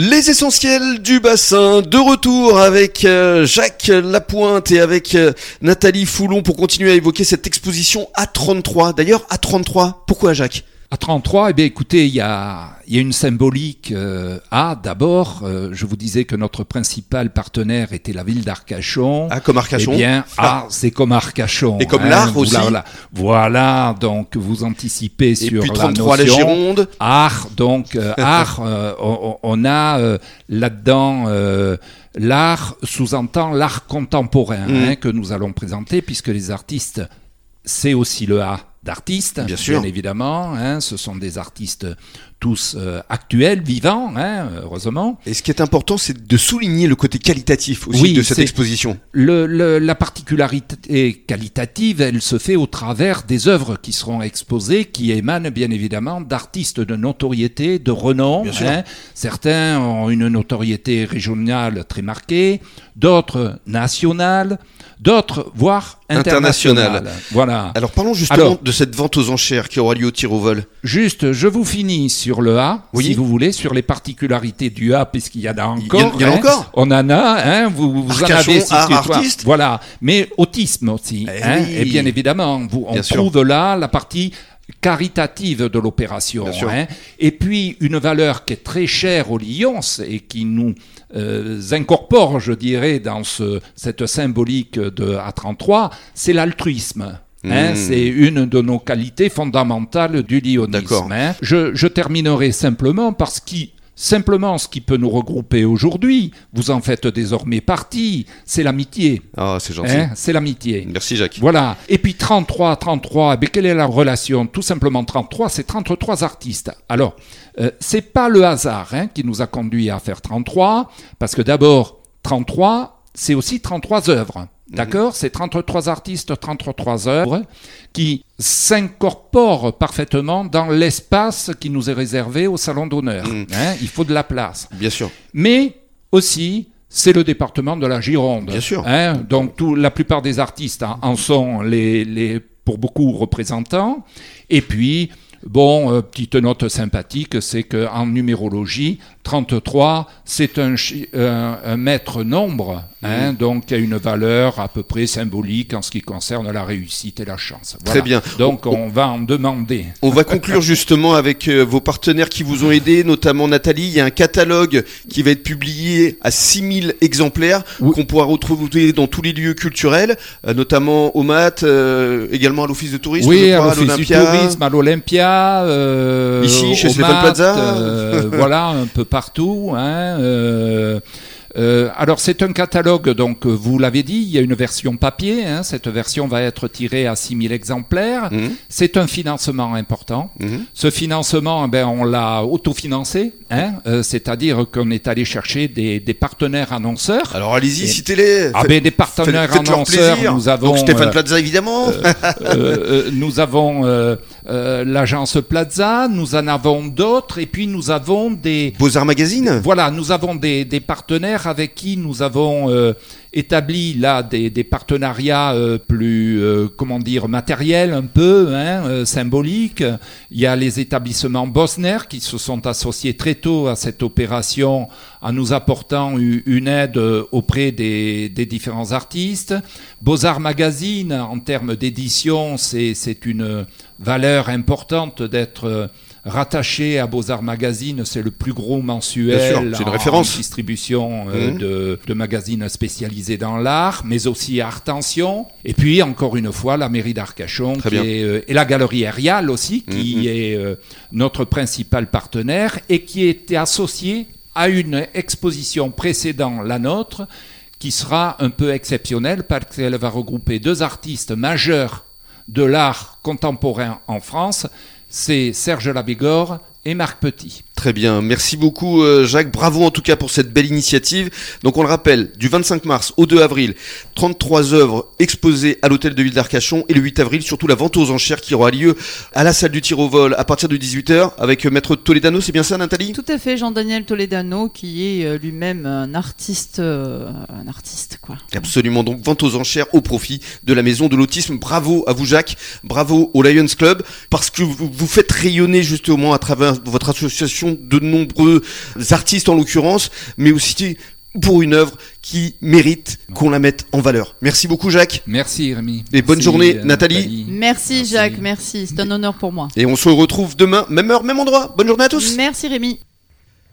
Les essentiels du bassin, de retour avec euh, Jacques Lapointe et avec euh, Nathalie Foulon pour continuer à évoquer cette exposition A33. D'ailleurs, A33, pourquoi Jacques? À 33, eh bien, écoutez, il y a, il y a une symbolique euh, A. D'abord, euh, je vous disais que notre principal partenaire était la ville d'Arcachon. Ah, comme Arcachon. Eh bien, A, c'est comme Arcachon. Et comme hein, l'art aussi. Voilà, voilà, donc vous anticipez Et sur puis la 33 la notion. Gironde. Art, donc euh, art, euh, on, on a euh, là-dedans euh, l'art sous-entend l'art contemporain Mm. hein, que nous allons présenter puisque les artistes c'est aussi le A d'artistes, Bien sûr. évidemment. hein, ce sont des artistes tous euh, actuels, vivants, hein, heureusement. Et ce qui est important, c'est de souligner le côté qualitatif aussi Oui, de cette exposition. Le, le- la particularité qualitative, elle se fait au travers des œuvres qui seront exposées, qui émanent bien évidemment d'artistes de notoriété, de renom. Hein. Certains ont une notoriété régionale très marquée, d'autres nationale, d'autres voire Internationale. internationale. Voilà. Alors parlons justement Alors- de cette vente aux enchères qui aura lieu au tir au vol. Juste, je vous finis sur le A, Oui. si vous voulez, sur les particularités du A, puisqu'il y en a encore. Il y en- a hein. encore On en a, hein, vous, vous en Arcachon, avez art, trois. artiste. Voilà, mais autisme aussi. Eh hein. oui. Et bien évidemment, vous, on Bien sûr. trouve là la partie caritative de l'opération. Hein. Et puis, une valeur qui est très chère aux Lions et qui nous euh, incorpore, je dirais, dans ce, cette symbolique de A33, c'est l'altruisme. Hein, Mmh. c'est une de nos qualités fondamentales du lyonisme. hein. Je, je terminerai simplement parce que simplement ce qui peut nous regrouper aujourd'hui, vous en faites désormais partie, c'est l'amitié. Ah, c'est gentil. hein, c'est l'amitié. Merci Jacques. Voilà. Et puis 33, 33, eh bien, quelle est la relation? Tout simplement 33, c'est 33 artistes. Alors, euh, c'est pas le hasard hein, qui nous a conduit à faire 33, parce que d'abord, 33, c'est aussi 33 œuvres. D'accord C'est 33 artistes, 33 œuvres qui s'incorporent parfaitement dans l'espace qui nous est réservé au salon d'honneur. Mhm. Hein, il faut de la place Bien sûr. mais aussi c'est le département de la Gironde. Bien sûr. Hein, donc tout, la plupart des artistes en, en sont les, les, pour beaucoup représentants. Et puis, bon, euh, petite note sympathique, c'est qu'en numérologie, 33, c'est un, chi- un, un maître nombre, hein, donc qui a une valeur à peu près symbolique en ce qui concerne la réussite et la chance. Très bien. Donc On- on va en demander. On va conclure justement avec euh, vos partenaires qui vous ont aidé, notamment Nathalie. Il y a un catalogue qui va être publié à 6000 exemplaires Oui. qu'on pourra retrouver dans tous les lieux culturels, euh, notamment au MAT, euh, également à l'office de tourisme, Oui, crois, à l'Office du l'Olympia. tourisme, à l'Olympia, euh, Ici, chez Stéphane Plaza. euh, voilà, un peu partout. Hein, euh, euh, alors c'est un catalogue, donc euh, vous l'avez dit, il y a une version papier. Hein, cette version va être tirée à 6000 exemplaires. Mhm, C'est un financement important. mhm. Ce financement, eh ben, on l'a autofinancé, hein, euh, c'est-à-dire qu'on est allé chercher des, des partenaires annonceurs. Alors allez-y, citez-les. Ah ben des partenaires faites- annonceurs, nous avons Donc Stéphane Plaza évidemment. nous avons euh, euh, l'agence Plaza, nous en avons d'autres, et puis nous avons des Beaux-Arts Magazine. voilà, nous avons des, des partenaires avec qui nous avons euh, établi là des, des partenariats euh, plus euh, comment dire matériels un peu hein, euh, symboliques. Il y a les établissements Bosner qui se sont associés très tôt à cette opération en nous apportant une aide euh, auprès des, des différents artistes. Beaux-Arts Magazine, en termes d'édition, c'est c'est une valeur importante d'être euh, rattaché à Beaux-Arts Magazine. C'est le plus gros mensuel sûr, c'est une en- référence. en distribution euh, Mhm. de, de magazines spécialisés dans l'art, mais aussi Artension. Et puis, encore une fois, la mairie d'Arcachon qui est, euh, et la galerie Arial aussi, qui Mhm. est euh, notre principal partenaire et qui était associé à une exposition précédant la nôtre qui sera un peu exceptionnelle parce qu'elle va regrouper deux artistes majeurs de l'art contemporain en France, c'est Serge Labégor et Marc Petit. Très bien, merci beaucoup euh, Jacques, bravo en tout cas pour cette belle initiative. Donc on le rappelle, du 25 mars au 2 avril, 33 œuvres exposées à l'hôtel de ville d'Arcachon et le 8 avril, surtout la vente aux enchères qui aura lieu à la salle du tir au vol à partir de 18h avec euh, Maître Toledano, c'est bien ça Nathalie? Tout à fait, Jean-Daniel Toledano, qui est euh, lui-même un artiste, un artiste quoi. Absolument, donc vente aux enchères au profit de la maison de l'autisme. Bravo à vous Jacques, bravo au Lions Club, parce que vous faites rayonner justement à travers votre association de nombreux artistes en l'occurrence, mais aussi pour une œuvre qui mérite qu'on la mette en valeur. Merci beaucoup Jacques. Merci Rémi. Et bonne Merci, journée, euh, Nathalie. Merci, Merci. Jacques, merci. C'est un honneur pour moi. Et on se retrouve demain, même heure, même endroit. Bonne journée à tous. Merci Rémi.